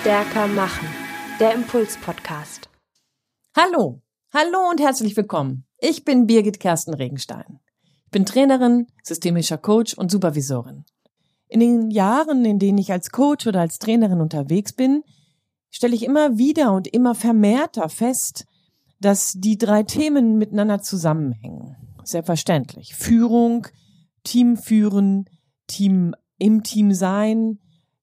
Stärker machen. Der Impuls-Podcast. Hallo, hallo und herzlich willkommen. Ich bin Birgit Kersten Regenstein. Ich bin Trainerin, systemischer Coach und Supervisorin. In den Jahren, in denen ich als Coach oder als Trainerin unterwegs bin, stelle ich immer wieder und immer vermehrter fest, dass die drei Themen miteinander zusammenhängen. Selbstverständlich. Führung, Team führen, Team im Team sein,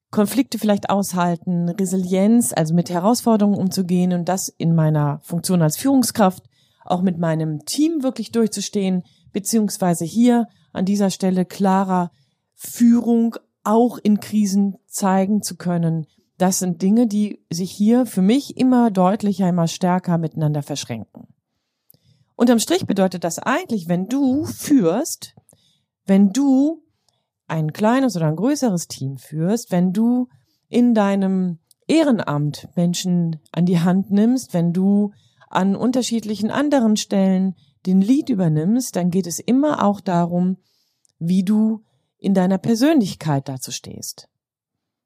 Konflikte vielleicht aushalten, Resilienz, also mit Herausforderungen umzugehen und das in meiner Funktion als Führungskraft auch mit meinem Team wirklich durchzustehen, beziehungsweise hier an dieser Stelle klarer Führung auch in Krisen zeigen zu können. Das sind Dinge, die sich hier für mich immer deutlicher, immer stärker miteinander verschränken. Unterm Strich bedeutet das eigentlich, wenn du führst, wenn du ein kleines oder ein größeres Team führst, wenn du in deinem Ehrenamt Menschen an die Hand nimmst, wenn du an unterschiedlichen anderen Stellen den Lied übernimmst, dann geht es immer auch darum, wie du in deiner Persönlichkeit dazu stehst.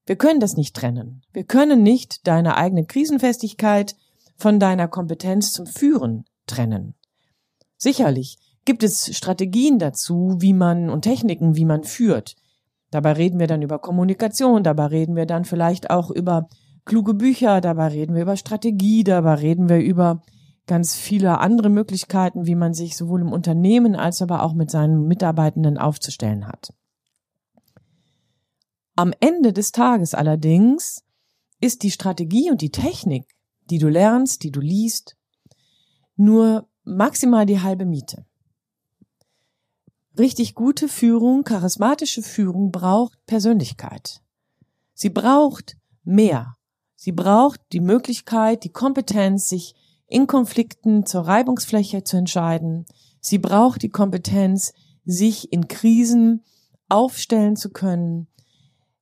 Wir können das nicht trennen. Wir können nicht deine eigene Krisenfestigkeit von deiner Kompetenz zum Führen trennen. Sicherlich gibt es Strategien dazu, wie man und Techniken, wie man führt. Dabei reden wir dann über Kommunikation, dabei reden wir dann vielleicht auch über kluge Bücher, dabei reden wir über Strategie, dabei reden wir über ganz viele andere Möglichkeiten, wie man sich sowohl im Unternehmen als aber auch mit seinen Mitarbeitenden aufzustellen hat. Am Ende des Tages allerdings ist die Strategie und die Technik, die du lernst, die du liest, nur maximal die halbe Miete. Richtig gute Führung, charismatische Führung braucht Persönlichkeit. Sie braucht mehr. Sie braucht die Möglichkeit, die Kompetenz, sich in Konflikten zur Reibungsfläche zu entscheiden. Sie braucht die Kompetenz, sich in Krisen aufstellen zu können.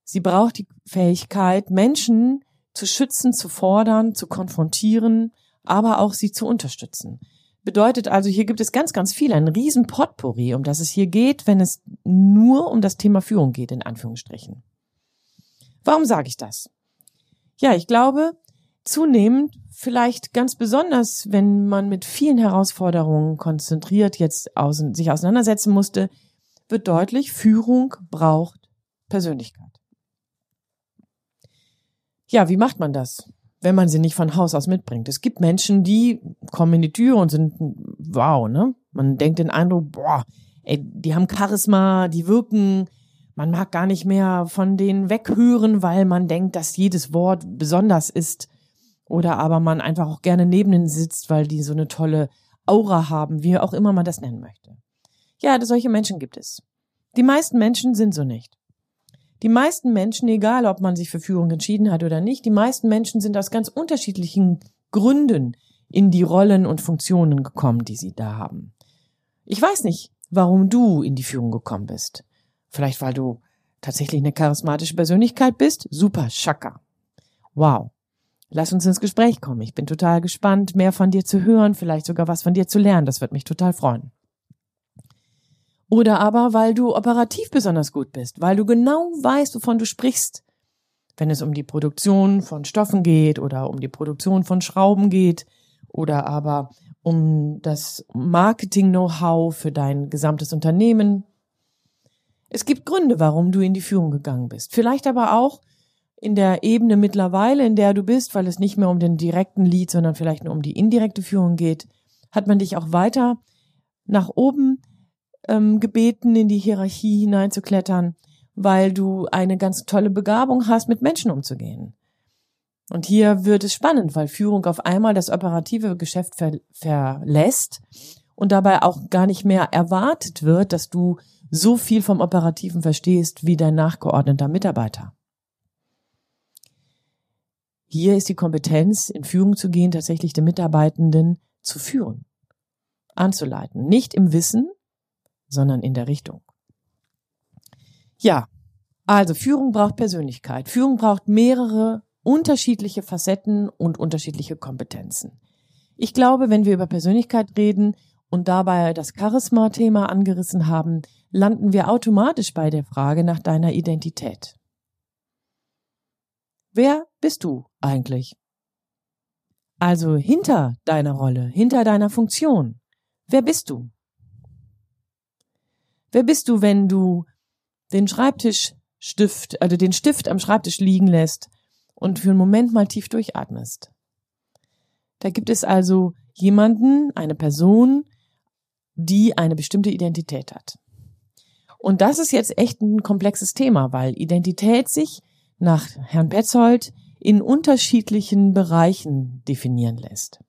Sie braucht die Fähigkeit, Menschen zu schützen, zu fordern, zu konfrontieren, aber auch sie zu unterstützen. Bedeutet also, hier gibt es ganz, ganz viel, ein riesen Potpourri, um das es hier geht, wenn es nur um das Thema Führung geht, in Anführungsstrichen. Warum sage ich das? Ja, ich glaube, zunehmend, vielleicht ganz besonders, wenn man mit vielen Herausforderungen konzentriert jetzt außen, sich auseinandersetzen musste, wird deutlich, Führung braucht Persönlichkeit. Ja, wie macht man das? Wenn man sie nicht von Haus aus mitbringt. Es gibt Menschen, die kommen in die Tür und sind wow, ne? Man denkt den Eindruck, boah, ey, die haben Charisma, die wirken, man mag gar nicht mehr von denen weghören, weil man denkt, dass jedes Wort besonders ist. Oder aber man einfach auch gerne neben ihnen sitzt, weil die so eine tolle Aura haben, wie auch immer man das nennen möchte. Ja, solche Menschen gibt es. Die meisten Menschen sind so nicht. Die meisten Menschen, egal ob man sich für Führung entschieden hat oder nicht, die meisten Menschen sind aus ganz unterschiedlichen Gründen in die Rollen und Funktionen gekommen, die sie da haben. Ich weiß nicht, warum du in die Führung gekommen bist. Vielleicht weil du tatsächlich eine charismatische Persönlichkeit bist? Super, Schaka. Wow. Lass uns ins Gespräch kommen. Ich bin total gespannt, mehr von dir zu hören, vielleicht sogar was von dir zu lernen. Das wird mich total freuen. Oder aber, weil du operativ besonders gut bist, weil du genau weißt, wovon du sprichst. Wenn es um die Produktion von Stoffen geht oder um die Produktion von Schrauben geht oder aber um das Marketing-Know-how für dein gesamtes Unternehmen. Es gibt Gründe, warum du in die Führung gegangen bist. Vielleicht aber auch in der Ebene mittlerweile, in der du bist, weil es nicht mehr um den direkten Lead, sondern vielleicht nur um die indirekte Führung geht, hat man dich auch weiter nach oben ähm, gebeten, in die Hierarchie hineinzuklettern, weil du eine ganz tolle Begabung hast, mit Menschen umzugehen. Und hier wird es spannend, weil Führung auf einmal das operative Geschäft ver verlässt und dabei auch gar nicht mehr erwartet wird, dass du so viel vom Operativen verstehst wie dein nachgeordneter Mitarbeiter. Hier ist die Kompetenz, in Führung zu gehen, tatsächlich den Mitarbeitenden zu führen, anzuleiten. Nicht im Wissen, sondern in der Richtung. Ja, also Führung braucht Persönlichkeit. Führung braucht mehrere unterschiedliche Facetten und unterschiedliche Kompetenzen. Ich glaube, wenn wir über Persönlichkeit reden und dabei das Charisma-Thema angerissen haben, landen wir automatisch bei der Frage nach deiner Identität. Wer bist du eigentlich? Also hinter deiner Rolle, hinter deiner Funktion. Wer bist du? Wer bist du, wenn du den Schreibtischstift, also den Stift am Schreibtisch liegen lässt und für einen Moment mal tief durchatmest? Da gibt es also jemanden, eine Person, die eine bestimmte Identität hat. Und das ist jetzt echt ein komplexes Thema, weil Identität sich nach Herrn Petzold in unterschiedlichen Bereichen definieren lässt.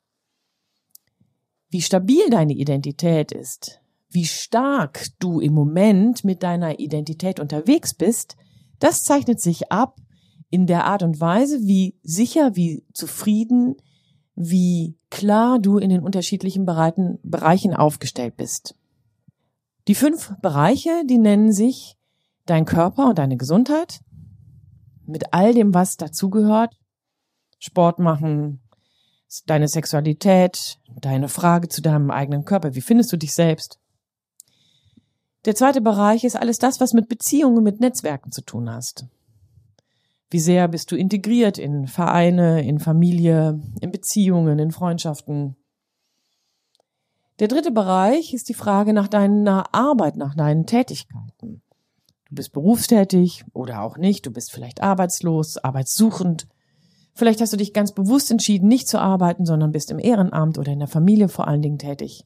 Wie stabil deine Identität ist, wie stark du im Moment mit deiner Identität unterwegs bist, das zeichnet sich ab in der Art und Weise, wie sicher, wie zufrieden, wie klar du in den unterschiedlichen Bereichen aufgestellt bist. Die fünf Bereiche, die nennen sich dein Körper und deine Gesundheit, mit all dem, was dazugehört. Sport machen, deine Sexualität, deine Frage zu deinem eigenen Körper. Wie findest du dich selbst? Der zweite Bereich ist alles das, was mit Beziehungen, mit Netzwerken zu tun hast. Wie sehr bist du integriert in Vereine, in Familie, in Beziehungen, in Freundschaften? Der dritte Bereich ist die Frage nach deiner Arbeit, nach deinen Tätigkeiten. Du bist berufstätig oder auch nicht, du bist vielleicht arbeitslos, arbeitssuchend. Vielleicht hast du dich ganz bewusst entschieden, nicht zu arbeiten, sondern bist im Ehrenamt oder in der Familie vor allen Dingen tätig.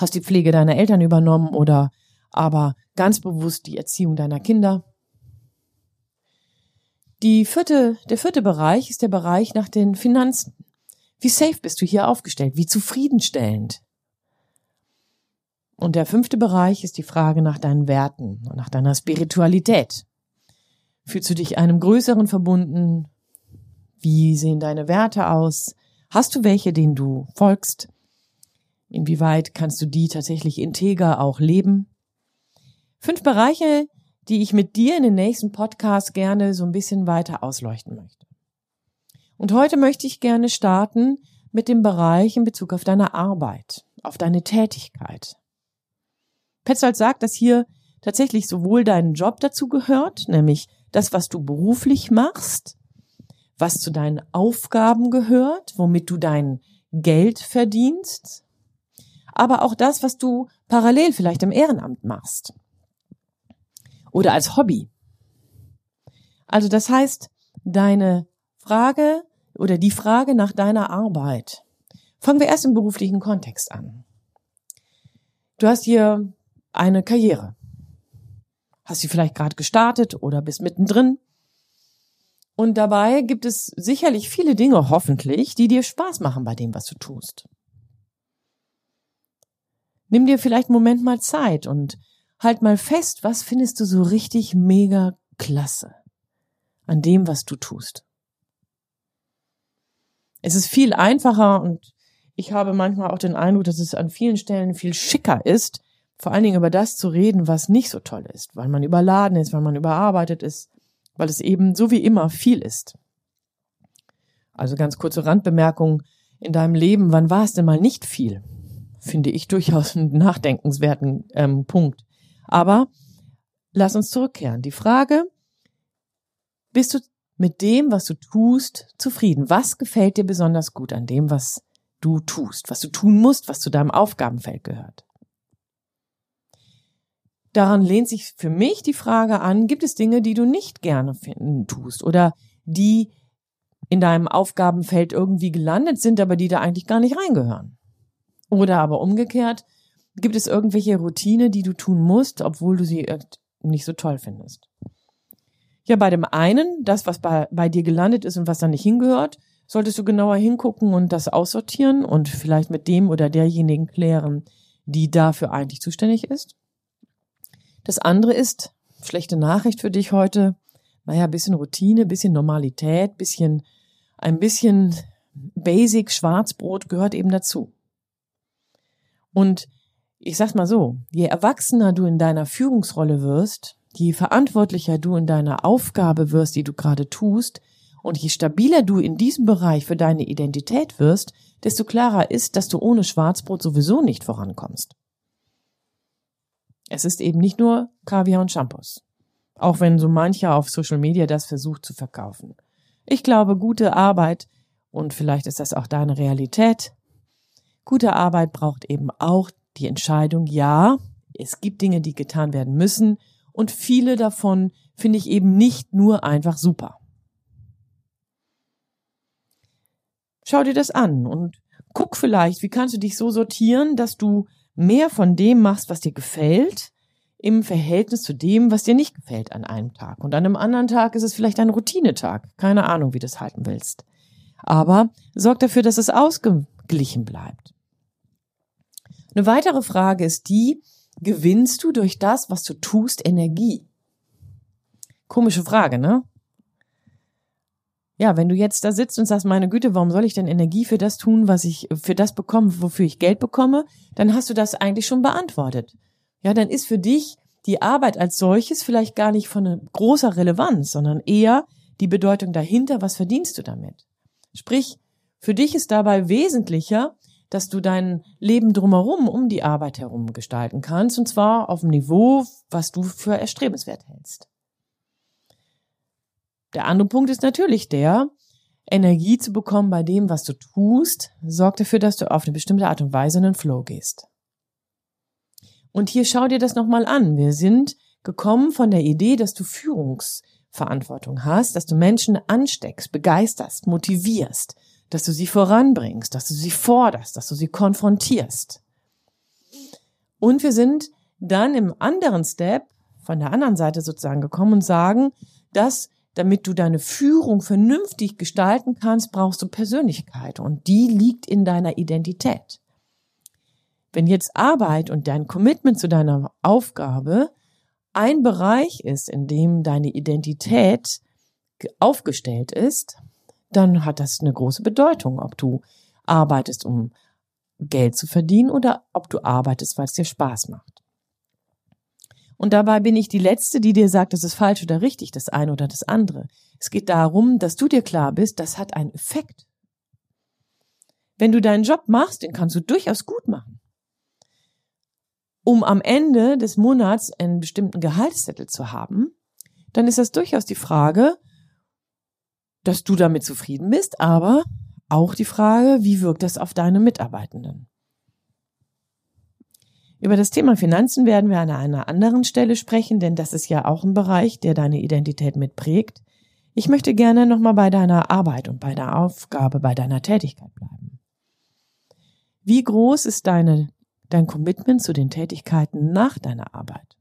Hast die Pflege deiner Eltern übernommen oder aber ganz bewusst die Erziehung deiner Kinder. Die vierte, der vierte Bereich ist der Bereich nach den Finanzen. Wie safe bist du hier aufgestellt? Wie zufriedenstellend? Und der fünfte Bereich ist die Frage nach deinen Werten und nach deiner Spiritualität. Fühlst du dich einem Größeren verbunden? Wie sehen deine Werte aus? Hast du welche, denen du folgst? Inwieweit kannst du die tatsächlich integer auch leben? Fünf Bereiche, die ich mit dir in den nächsten Podcast gerne so ein bisschen weiter ausleuchten möchte. Und heute möchte ich gerne starten mit dem Bereich in Bezug auf deine Arbeit, auf deine Tätigkeit. Petzold sagt, dass hier tatsächlich sowohl dein Job dazu gehört, nämlich das, was du beruflich machst, was zu deinen Aufgaben gehört, womit du dein Geld verdienst, aber auch das, was du parallel vielleicht im Ehrenamt machst oder als Hobby. Also das heißt, deine Frage oder die Frage nach deiner Arbeit. Fangen wir erst im beruflichen Kontext an. Du hast hier eine Karriere. Hast sie vielleicht gerade gestartet oder bist mittendrin. Und dabei gibt es sicherlich viele Dinge, hoffentlich, die dir Spaß machen bei dem, was du tust. Nimm dir vielleicht einen Moment mal Zeit und halt mal fest, was findest du so richtig mega klasse an dem, was du tust. Es ist viel einfacher und ich habe manchmal auch den Eindruck, dass es an vielen Stellen viel schicker ist, vor allen Dingen über das zu reden, was nicht so toll ist, weil man überladen ist, weil man überarbeitet ist, weil es eben so wie immer viel ist. Also ganz kurze Randbemerkung in deinem Leben, wann war es denn mal nicht viel? Finde ich durchaus einen nachdenkenswerten ähm, Punkt. Aber lass uns zurückkehren. Die Frage, bist du mit dem, was du tust, zufrieden? Was gefällt dir besonders gut an dem, was du tust, was du tun musst, was zu deinem Aufgabenfeld gehört? Daran lehnt sich für mich die Frage an, gibt es Dinge, die du nicht gerne finden tust oder die in deinem Aufgabenfeld irgendwie gelandet sind, aber die da eigentlich gar nicht reingehören? Oder aber umgekehrt, gibt es irgendwelche Routine, die du tun musst, obwohl du sie nicht so toll findest? Ja, bei dem einen, das, was bei, bei dir gelandet ist und was da nicht hingehört, solltest du genauer hingucken und das aussortieren und vielleicht mit dem oder derjenigen klären, die dafür eigentlich zuständig ist. Das andere ist, schlechte Nachricht für dich heute, naja, bisschen Routine, bisschen Normalität, bisschen, ein bisschen Basic Schwarzbrot gehört eben dazu. Und ich sag's mal so, je erwachsener du in deiner Führungsrolle wirst, je verantwortlicher du in deiner Aufgabe wirst, die du gerade tust, und je stabiler du in diesem Bereich für deine Identität wirst, desto klarer ist, dass du ohne Schwarzbrot sowieso nicht vorankommst. Es ist eben nicht nur Kaviar und Shampoos. Auch wenn so mancher auf Social Media das versucht zu verkaufen. Ich glaube, gute Arbeit, und vielleicht ist das auch deine Realität, gute Arbeit braucht eben auch die Entscheidung, ja, es gibt Dinge, die getan werden müssen, und viele davon finde ich eben nicht nur einfach super. Schau dir das an und guck vielleicht, wie kannst du dich so sortieren, dass du mehr von dem machst, was dir gefällt, im Verhältnis zu dem, was dir nicht gefällt an einem Tag. Und an einem anderen Tag ist es vielleicht ein Routinetag. Keine Ahnung, wie du es halten willst. Aber sorg dafür, dass es ausgeglichen bleibt. Eine weitere Frage ist die, gewinnst du durch das, was du tust, Energie? Komische Frage, ne? Ja, wenn du jetzt da sitzt und sagst, meine Güte, warum soll ich denn Energie für das tun, was ich für das bekomme, wofür ich Geld bekomme, dann hast du das eigentlich schon beantwortet. Ja, dann ist für dich die Arbeit als solches vielleicht gar nicht von großer Relevanz, sondern eher die Bedeutung dahinter, was verdienst du damit? Sprich, für dich ist dabei wesentlicher, dass du dein Leben drumherum um die Arbeit herum gestalten kannst, und zwar auf dem Niveau, was du für erstrebenswert hältst. Der andere Punkt ist natürlich der, Energie zu bekommen bei dem, was du tust, sorgt dafür, dass du auf eine bestimmte Art und Weise in den Flow gehst. Und hier schau dir das nochmal an. Wir sind gekommen von der Idee, dass du Führungsverantwortung hast, dass du Menschen ansteckst, begeisterst, motivierst, dass du sie voranbringst, dass du sie forderst, dass du sie konfrontierst. Und wir sind dann im anderen Step von der anderen Seite sozusagen gekommen und sagen, dass damit du deine Führung vernünftig gestalten kannst, brauchst du Persönlichkeit und die liegt in deiner Identität. Wenn jetzt Arbeit und dein Commitment zu deiner Aufgabe ein Bereich ist, in dem deine Identität aufgestellt ist, dann hat das eine große Bedeutung, ob du arbeitest, um Geld zu verdienen oder ob du arbeitest, weil es dir Spaß macht. Und dabei bin ich die Letzte, die dir sagt, das ist falsch oder richtig, das eine oder das andere. Es geht darum, dass du dir klar bist, das hat einen Effekt. Wenn du deinen Job machst, den kannst du durchaus gut machen. Um am Ende des Monats einen bestimmten Gehaltszettel zu haben, dann ist das durchaus die Frage, dass du damit zufrieden bist, aber auch die Frage, wie wirkt das auf deine Mitarbeitenden? Über das Thema Finanzen werden wir an einer anderen Stelle sprechen, denn das ist ja auch ein Bereich, der deine Identität mitprägt. Ich möchte gerne nochmal bei deiner Arbeit und bei der Aufgabe, bei deiner Tätigkeit bleiben. Wie groß ist deine, dein Commitment zu den Tätigkeiten nach deiner Arbeit?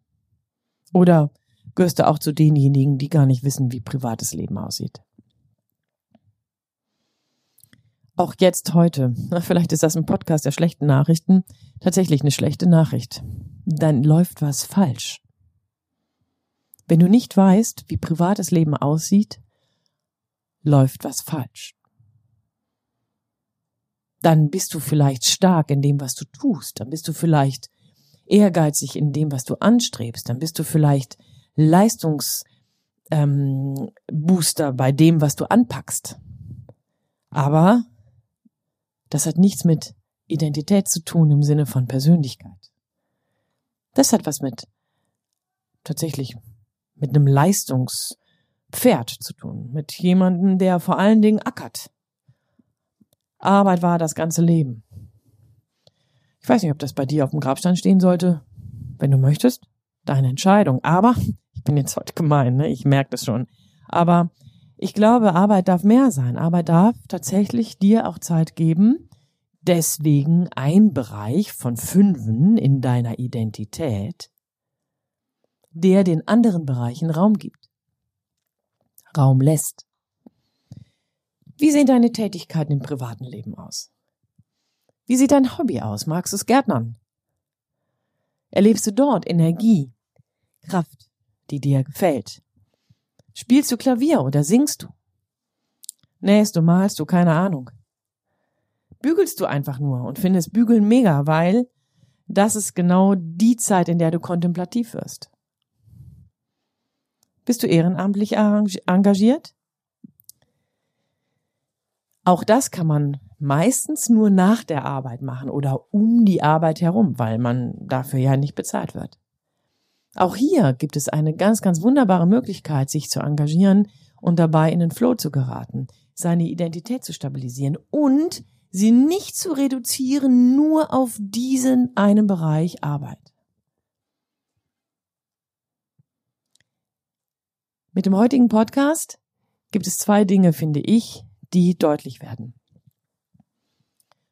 Oder gehörst du auch zu denjenigen, die gar nicht wissen, wie privates Leben aussieht? Auch jetzt heute, na, vielleicht ist das ein Podcast der schlechten Nachrichten, tatsächlich eine schlechte Nachricht. Dann läuft was falsch. Wenn du nicht weißt, wie privates Leben aussieht, läuft was falsch. Dann bist du vielleicht stark in dem, was du tust. Dann bist du vielleicht ehrgeizig in dem, was du anstrebst. Dann bist du vielleicht Leistungsbooster ähm, bei dem, was du anpackst. Aber das hat nichts mit Identität zu tun im Sinne von Persönlichkeit. Das hat was mit tatsächlich mit einem Leistungspferd zu tun, mit jemandem, der vor allen Dingen ackert. Arbeit war das ganze Leben. Ich weiß nicht, ob das bei dir auf dem Grabstein stehen sollte. Wenn du möchtest, deine Entscheidung. Aber, ich bin jetzt heute gemein, ne? ich merke das schon. Aber ich glaube, Arbeit darf mehr sein. Arbeit darf tatsächlich dir auch Zeit geben. Deswegen ein Bereich von fünfen in deiner Identität, der den anderen Bereichen Raum gibt. Raum lässt. Wie sehen deine Tätigkeiten im privaten Leben aus? Wie sieht dein Hobby aus? Magst du es Gärtnern? Erlebst du dort Energie, Kraft, die dir gefällt? Spielst du Klavier oder singst du? Nähst du, malst du, keine Ahnung. Bügelst du einfach nur und findest Bügeln mega, weil das ist genau die Zeit, in der du kontemplativ wirst. Bist du ehrenamtlich engagiert? Auch das kann man meistens nur nach der Arbeit machen oder um die Arbeit herum, weil man dafür ja nicht bezahlt wird. Auch hier gibt es eine ganz, ganz wunderbare Möglichkeit, sich zu engagieren und dabei in den Flow zu geraten, seine Identität zu stabilisieren und sie nicht zu reduzieren nur auf diesen einen Bereich Arbeit. Mit dem heutigen Podcast gibt es zwei Dinge, finde ich, die deutlich werden.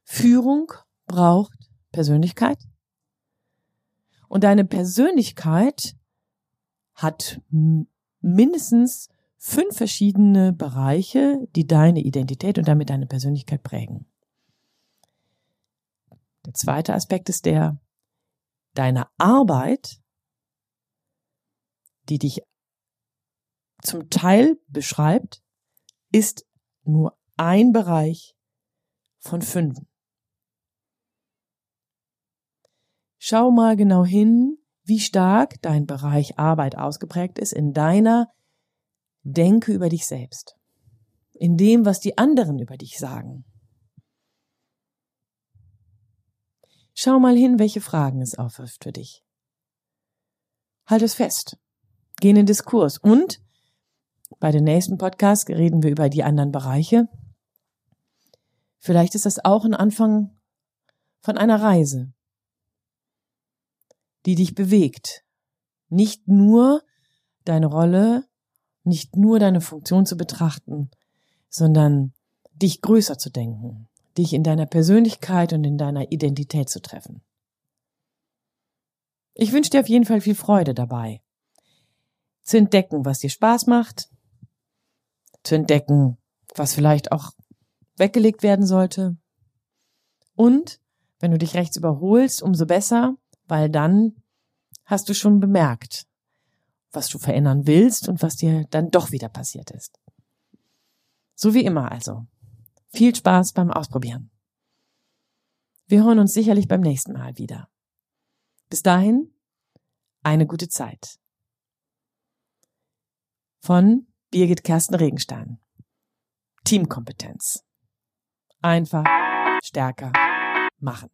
Führung braucht Persönlichkeit. Und deine Persönlichkeit hat mindestens fünf verschiedene Bereiche, die deine Identität und damit deine Persönlichkeit prägen. Der zweite Aspekt ist der, deine Arbeit, die dich zum Teil beschreibt, ist nur ein Bereich von fünf. Schau mal genau hin, wie stark dein Bereich Arbeit ausgeprägt ist in deiner Denke über dich selbst, in dem, was die anderen über dich sagen. Schau mal hin, welche Fragen es aufwirft für dich. Halt es fest. Geh in den Diskurs. Und bei den nächsten Podcasts reden wir über die anderen Bereiche. Vielleicht ist das auch ein Anfang von einer Reise, die dich bewegt. Nicht nur deine Rolle, nicht nur deine Funktion zu betrachten, sondern dich größer zu denken, dich in deiner Persönlichkeit und in deiner Identität zu treffen. Ich wünsche dir auf jeden Fall viel Freude dabei, zu entdecken, was dir Spaß macht, zu entdecken, was vielleicht auch weggelegt werden sollte. Und wenn du dich rechts überholst, umso besser, weil dann hast du schon bemerkt, was du verändern willst und was dir dann doch wieder passiert ist. So wie immer also. Viel Spaß beim Ausprobieren. Wir hören uns sicherlich beim nächsten Mal wieder. Bis dahin, eine gute Zeit. Von Birgit Kersten Regenstein. Teamkompetenz. Einfach, stärker, machen.